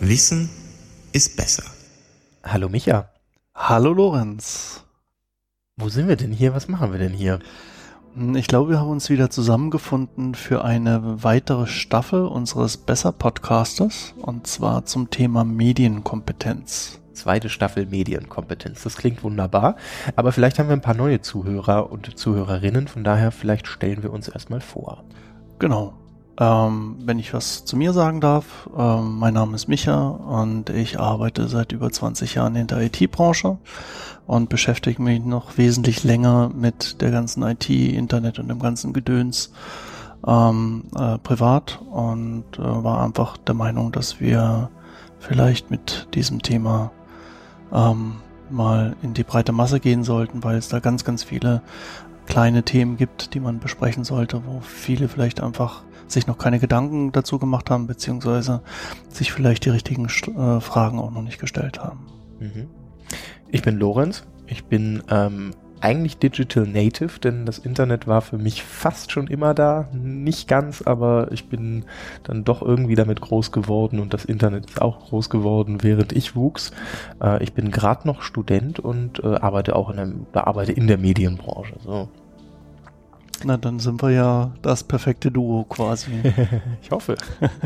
Wissen ist besser. Hallo Micha. Hallo Lorenz. Wo sind wir denn hier? Was machen wir denn hier? Ich glaube, wir haben uns wieder zusammengefunden für eine weitere Staffel unseres Besser Podcasters und zwar zum Thema Medienkompetenz. Zweite Staffel Medienkompetenz. Das klingt wunderbar, aber vielleicht haben wir ein paar neue Zuhörer und Zuhörerinnen, von daher vielleicht stellen wir uns erstmal vor. Genau. Ähm, wenn ich was zu mir sagen darf, ähm, mein Name ist Micha und ich arbeite seit über 20 Jahren in der IT-Branche und beschäftige mich noch wesentlich länger mit der ganzen IT, Internet und dem ganzen Gedöns ähm, äh, privat und äh, war einfach der Meinung, dass wir vielleicht mit diesem Thema ähm, mal in die breite Masse gehen sollten, weil es da ganz, ganz viele kleine Themen gibt, die man besprechen sollte, wo viele vielleicht einfach sich noch keine Gedanken dazu gemacht haben, beziehungsweise sich vielleicht die richtigen äh, Fragen auch noch nicht gestellt haben. Mhm. Ich bin Lorenz. Ich bin ähm, eigentlich Digital Native, denn das Internet war für mich fast schon immer da. Nicht ganz, aber ich bin dann doch irgendwie damit groß geworden und das Internet ist auch groß geworden, während ich wuchs. Äh, ich bin gerade noch Student und äh, arbeite auch in, einem, arbeite in der Medienbranche. So. Na, dann sind wir ja das perfekte Duo quasi. ich hoffe.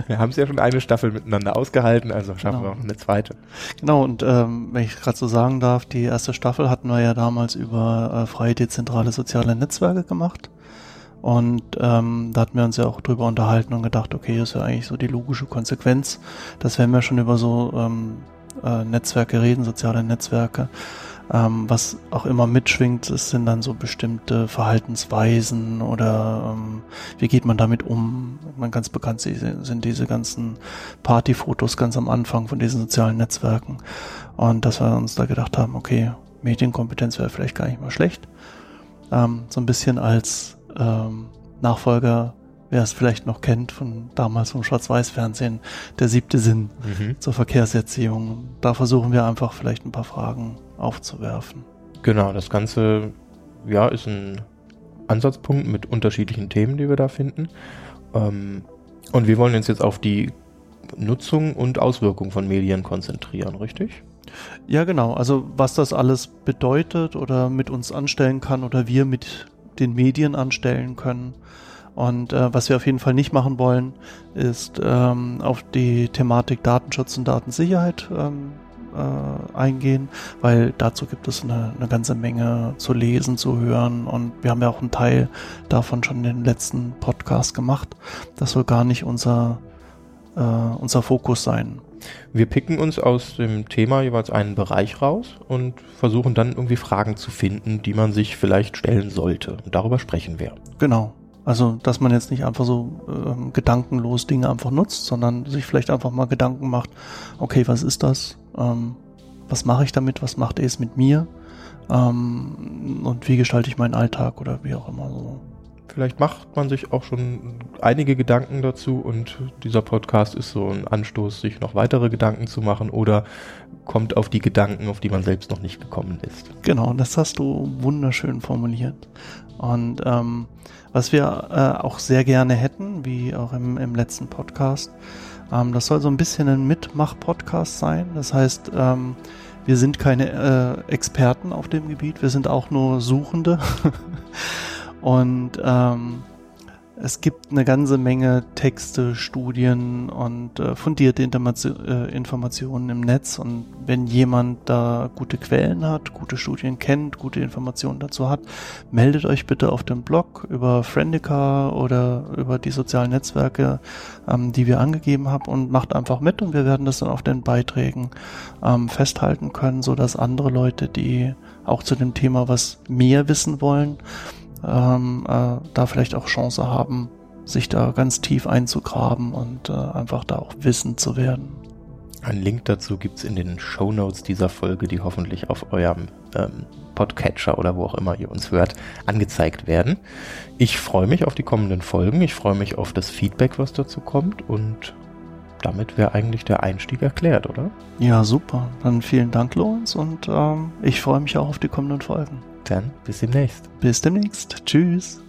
Wir haben es ja schon eine Staffel miteinander ausgehalten, also schaffen genau. wir auch eine zweite. Genau, und ähm, wenn ich gerade so sagen darf, die erste Staffel hatten wir ja damals über äh, freie dezentrale soziale Netzwerke gemacht. Und ähm, da hatten wir uns ja auch drüber unterhalten und gedacht, okay, das ist ja eigentlich so die logische Konsequenz, dass wenn wir schon über so ähm, äh, Netzwerke reden, soziale Netzwerke, ähm, was auch immer mitschwingt, es sind dann so bestimmte Verhaltensweisen oder ähm, wie geht man damit um. Man ganz bekannt sind diese ganzen Partyfotos ganz am Anfang von diesen sozialen Netzwerken. Und dass wir uns da gedacht haben, okay, Medienkompetenz wäre vielleicht gar nicht mal schlecht. Ähm, so ein bisschen als ähm, Nachfolger wer es vielleicht noch kennt von damals vom Schwarz-Weiß-Fernsehen, der siebte Sinn mhm. zur Verkehrserziehung. Da versuchen wir einfach vielleicht ein paar Fragen aufzuwerfen. Genau, das Ganze ja, ist ein Ansatzpunkt mit unterschiedlichen Themen, die wir da finden. Ähm, und wir wollen uns jetzt auf die Nutzung und Auswirkung von Medien konzentrieren, richtig? Ja, genau. Also was das alles bedeutet oder mit uns anstellen kann oder wir mit den Medien anstellen können. Und äh, was wir auf jeden Fall nicht machen wollen, ist ähm, auf die Thematik Datenschutz und Datensicherheit ähm, äh, eingehen, weil dazu gibt es eine, eine ganze Menge zu lesen, zu hören und wir haben ja auch einen Teil davon schon in den letzten Podcast gemacht. Das soll gar nicht unser, äh, unser Fokus sein. Wir picken uns aus dem Thema jeweils einen Bereich raus und versuchen dann irgendwie Fragen zu finden, die man sich vielleicht stellen sollte. Und darüber sprechen wir. Genau. Also, dass man jetzt nicht einfach so ähm, gedankenlos Dinge einfach nutzt, sondern sich vielleicht einfach mal Gedanken macht, okay, was ist das? Ähm, was mache ich damit? Was macht es mit mir? Ähm, und wie gestalte ich meinen Alltag oder wie auch immer so. Vielleicht macht man sich auch schon einige Gedanken dazu und dieser Podcast ist so ein Anstoß, sich noch weitere Gedanken zu machen oder kommt auf die Gedanken, auf die man selbst noch nicht gekommen ist. Genau, das hast du wunderschön formuliert. Und ähm, was wir äh, auch sehr gerne hätten, wie auch im, im letzten Podcast, ähm, das soll so ein bisschen ein Mitmach-Podcast sein. Das heißt, ähm, wir sind keine äh, Experten auf dem Gebiet, wir sind auch nur Suchende. Und ähm, es gibt eine ganze Menge Texte, Studien und äh, fundierte äh, Informationen im Netz. Und wenn jemand da gute Quellen hat, gute Studien kennt, gute Informationen dazu hat, meldet euch bitte auf dem Blog über Friendica oder über die sozialen Netzwerke, ähm, die wir angegeben haben und macht einfach mit und wir werden das dann auf den Beiträgen ähm, festhalten können, so dass andere Leute, die auch zu dem Thema was mehr wissen wollen, ähm, äh, da vielleicht auch Chance haben, sich da ganz tief einzugraben und äh, einfach da auch wissend zu werden. Ein Link dazu gibt's in den Show Notes dieser Folge, die hoffentlich auf eurem ähm, Podcatcher oder wo auch immer ihr uns hört, angezeigt werden. Ich freue mich auf die kommenden Folgen. Ich freue mich auf das Feedback, was dazu kommt und damit wäre eigentlich der Einstieg erklärt, oder? Ja, super. Dann vielen Dank, Lorenz, und ähm, ich freue mich auch auf die kommenden Folgen. Dann bis demnächst. Bis demnächst. Tschüss.